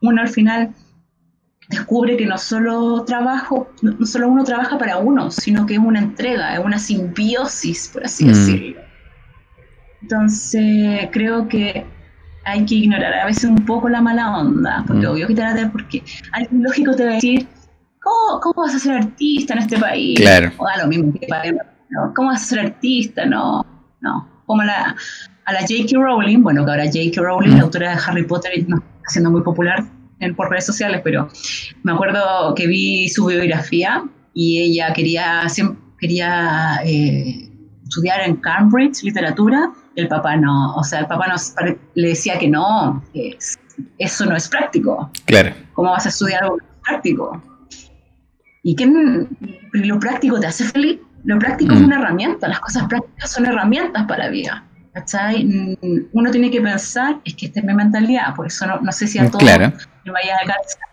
Uno al final descubre que no solo trabajo, no solo uno trabaja para uno, sino que es una entrega, es una simbiosis, por así mm. decirlo. Entonces, creo que hay que ignorar a veces un poco la mala onda, porque mm. obvio que te va a porque alguien lógico te va a decir, ¿cómo, ¿cómo, vas a ser artista en este país? Claro. O da lo mismo que ¿Cómo vas a ser artista? No, no. Como a la, a la J.K. Rowling, bueno, que ahora J.K. Rowling, la mm. autora de Harry Potter, está siendo muy popular por redes sociales, pero me acuerdo que vi su biografía y ella quería, quería eh, estudiar en Cambridge literatura, el papá no, o sea, el papá nos, le decía que no, que eso no es práctico. Claro. ¿Cómo vas a estudiar algo práctico? ¿Y qué lo práctico te hace feliz? Lo práctico es mm. una herramienta, las cosas prácticas son herramientas para la vida. ¿Cachai? Mm, uno tiene que pensar, es que esta es mi mentalidad, por eso no, sé si a todos claro. me vaya a alcanzar.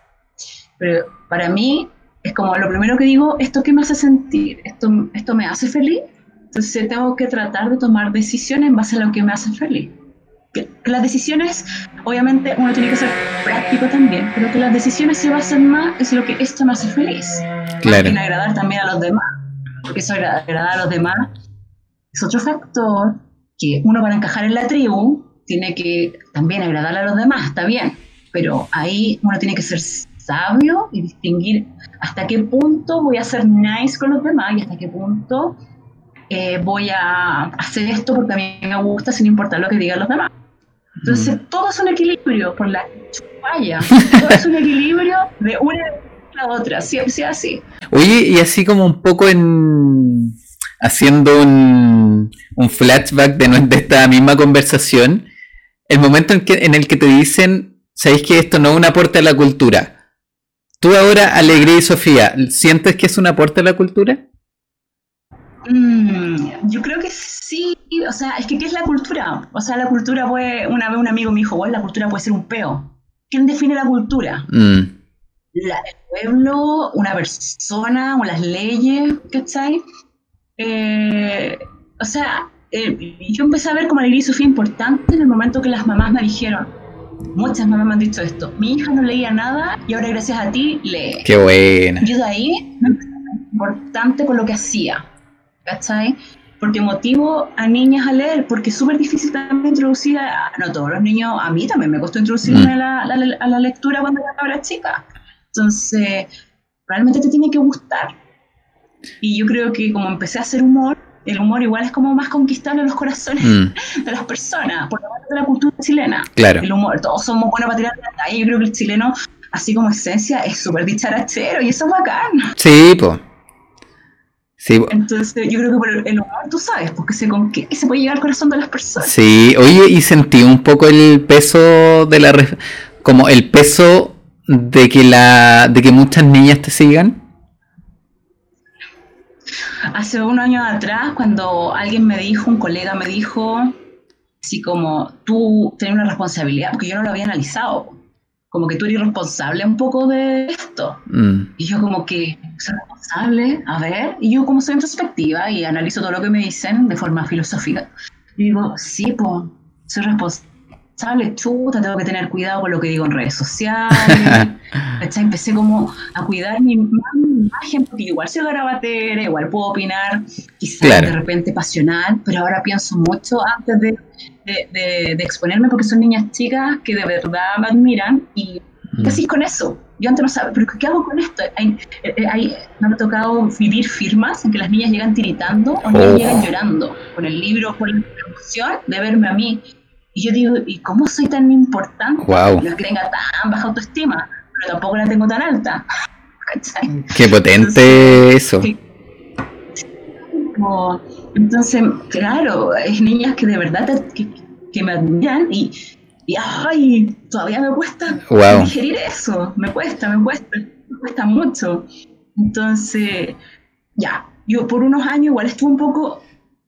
Pero para mí es como lo primero que digo, ¿esto qué me hace sentir? ¿Esto, esto me hace feliz? Entonces tengo que tratar de tomar decisiones en base a lo que me hace feliz. Que, las decisiones, obviamente uno tiene que ser práctico también, pero que las decisiones se basen más en lo que esto me hace feliz. Claro. En agradar también a los demás. Porque eso agradar a los demás es otro factor que uno para encajar en la tribu tiene que también agradar a los demás, está bien, pero ahí uno tiene que ser sabio y distinguir hasta qué punto voy a ser nice con los demás y hasta qué punto eh, voy a hacer esto porque a mí me gusta sin importar lo que digan los demás. Entonces, mm. todo es un equilibrio, por la chupalla. todo es un equilibrio de una a la otra, siempre sea así. Oye, y así como un poco en. Haciendo un, un flashback de, de esta misma conversación, el momento en, que, en el que te dicen, sabéis que esto no es un aporte a la cultura. Tú ahora, Alegría y Sofía, ¿sientes que es un aporte a la cultura? Mm, yo creo que sí, o sea, es que ¿qué es la cultura? O sea, la cultura puede, una vez un amigo me dijo, bueno, la cultura puede ser un peo. ¿Quién define la cultura? Mm. el pueblo, una persona, o las leyes, ¿cachai? Eh, o sea, eh, yo empecé a ver como alegría y Sofía importante en el momento que las mamás me dijeron, muchas mamás me han dicho esto, mi hija no leía nada y ahora gracias a ti lee. Qué buena. Yo de ahí me importante con lo que hacía. ¿cachai? Porque motivo a niñas a leer, porque es súper difícil también introducir a, no todos los niños, a mí también me costó introducirme mm. a, la, a, la, lectura cuando era chica. Entonces, realmente te tiene que gustar. Y yo creo que como empecé a hacer humor, el humor igual es como más conquistable en los corazones mm. de las personas, por lo menos de la cultura chilena. Claro. El humor, todos somos buenos para tirar la calle. Yo creo que el chileno, así como esencia, es súper dicharachero y eso es bacán. Sí, pues. Entonces, yo creo que por el humor tú sabes, porque se, con qué se puede llegar al corazón de las personas. Sí, oye, y sentí un poco el peso de la. como el peso de que, la, de que muchas niñas te sigan. Hace unos años atrás, cuando alguien me dijo, un colega me dijo, así como tú tienes una responsabilidad, porque yo no lo había analizado como que tú eres responsable un poco de esto. Mm. Y yo como que, soy responsable, a ver, y yo como soy introspectiva y analizo todo lo que me dicen de forma filosófica, y digo, sí, pues, soy responsable, chuta, tengo que tener cuidado con lo que digo en redes sociales. Empecé como a cuidar mi, imagen, porque igual soy garabatera, igual puedo opinar, quizás de repente pasional, pero ahora pienso mucho antes de de, exponerme porque son niñas chicas que de verdad me admiran y ¿qué mm. haces con eso? Yo antes no sabía, pero ¿qué hago con esto? Hay, eh, hay, me ha tocado vivir firmas en que las niñas llegan tiritando o niñas oh. llegan llorando con el libro, con la emoción de verme a mí. Y yo digo, ¿y cómo soy tan importante? Wow. No es que tenga tan baja autoestima, pero tampoco la tengo tan alta. Qué potente eso. Entonces, claro, es niñas que de verdad que, me admiran y, y, ay, todavía me cuesta digerir eso, me cuesta, me cuesta, me cuesta mucho. Entonces, ya, yo por unos años igual estuve un poco,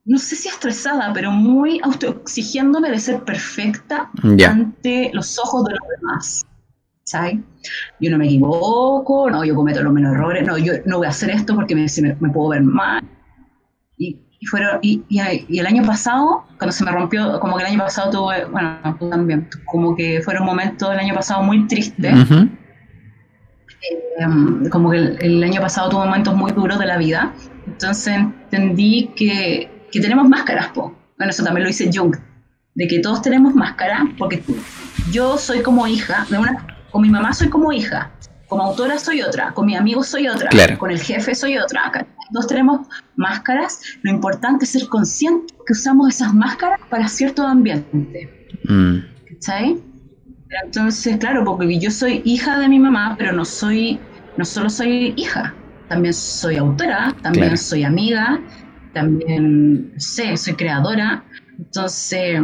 no sé si estresada, pero muy autoexigiéndome de ser perfecta ante los ojos de los demás. ¿Sabes? Yo no me equivoco, no, yo cometo los menos errores, no, yo no voy a hacer esto porque me, me puedo ver mal. Y, y, fueron, y, y, el año pasado, cuando se me rompió, como que el año pasado tuve, bueno, tú también, como que fueron momentos del año pasado muy tristes. Eh, como que el, año pasado tuve momentos muy duros de la vida. Entonces entendí que, que tenemos máscaras, po. Bueno, eso también lo dice Jung, de que todos tenemos máscaras, porque yo soy como hija, de una, con mi mamá soy como hija, como autora soy otra, con mi amigo soy otra, con el jefe soy otra. Todos tenemos máscaras, lo importante es ser consciente que usamos esas máscaras para cierto ambiente. Mm. Entonces, claro, porque yo soy hija de mi mamá, pero no soy, no solo soy hija, también soy autora, también soy amiga, también sé, soy creadora. Entonces,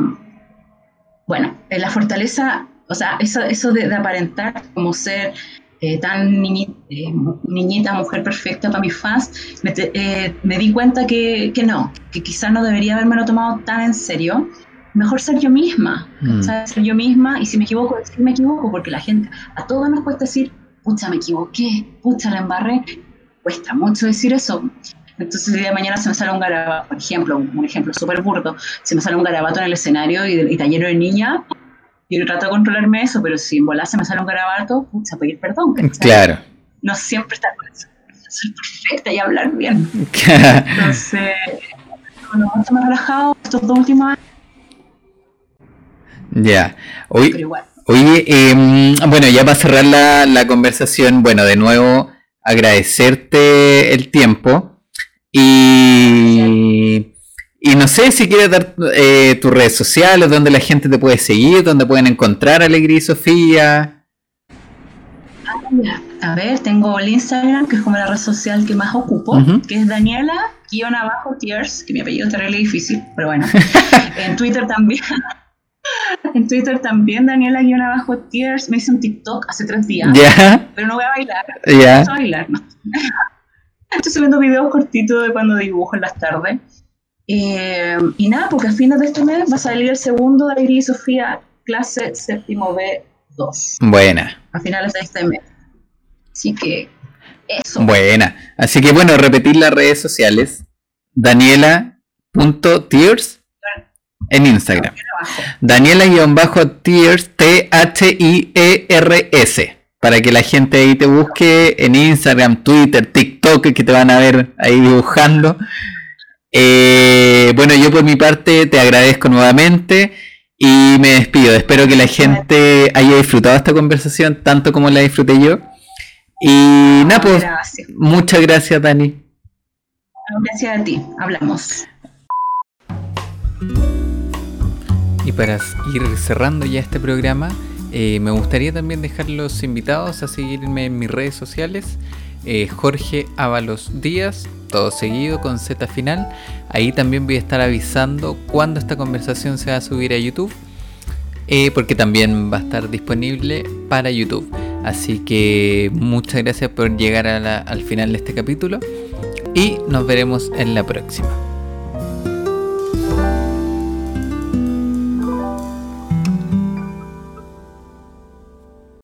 bueno, en la fortaleza, o sea, eso, eso de aparentar como ser eh, tan eh, niñita, mujer perfecta para mis fans, me, eh, me di cuenta que, que, no, que quizás no debería haberme lo tomado tan en serio. Mejor ser yo misma, mm. ser yo misma y si me equivoco, decir me equivoco, porque la gente, a todos nos cuesta decir, pucha, me equivoqué, pucha, la embarré. Cuesta mucho decir eso. Entonces el día de mañana se me sale un garabato, por ejemplo, un ejemplo súper burdo, se me sale un garabato en el escenario y, y lleno de niña, yo trato de controlarme eso, pero si en volar se me sale un garabato, pucha, pedir perdón. Claro. No siempre está con eso. Soy perfecta y hablar bien. Entonces, bueno, me he relajado estos dos últimos años. Ya. Hoy, Oye, em, bueno, ya para cerrar la, la, conversación, bueno, de nuevo agradecerte el tiempo y, y no sé si quieres dar eh, tus redes sociales, donde la gente te puede seguir, donde pueden encontrar Alegría y Sofía. A ver, tengo el Instagram, que es como la red social que más ocupo, que es Daniela-Tears, que mi apellido está re difícil, pero bueno. en Twitter también. en Twitter también, Daniela-Tears. Me hice un TikTok hace tres días. Pero no voy a bailar. No voy a bailar, no. Estoy subiendo videos cortitos de cuando dibujo en las tardes. Eh, y nada, porque a fines de este mes va a salir el segundo de Iris Sofía, clase séptimo B2. Buena. A finales de este mes. Así que eso. Buena. Así que bueno, repetir las redes sociales. Daniela.tears en Instagram. Daniela-tears, T-H-I-E-R-S. Para que la gente ahí te busque en Instagram, Twitter, TikTok, que te van a ver ahí dibujando. Eh, bueno, yo por mi parte te agradezco nuevamente y me despido. Espero que la gente haya disfrutado esta conversación tanto como la disfruté yo. Y nada, pues, muchas gracias, Dani. Gracias a ti, hablamos. Y para ir cerrando ya este programa, eh, me gustaría también dejar los invitados a seguirme en mis redes sociales. Eh, Jorge Ábalos Díaz, todo seguido con Z final. Ahí también voy a estar avisando cuándo esta conversación se va a subir a YouTube. Eh, porque también va a estar disponible para YouTube. Así que muchas gracias por llegar al final de este capítulo y nos veremos en la próxima.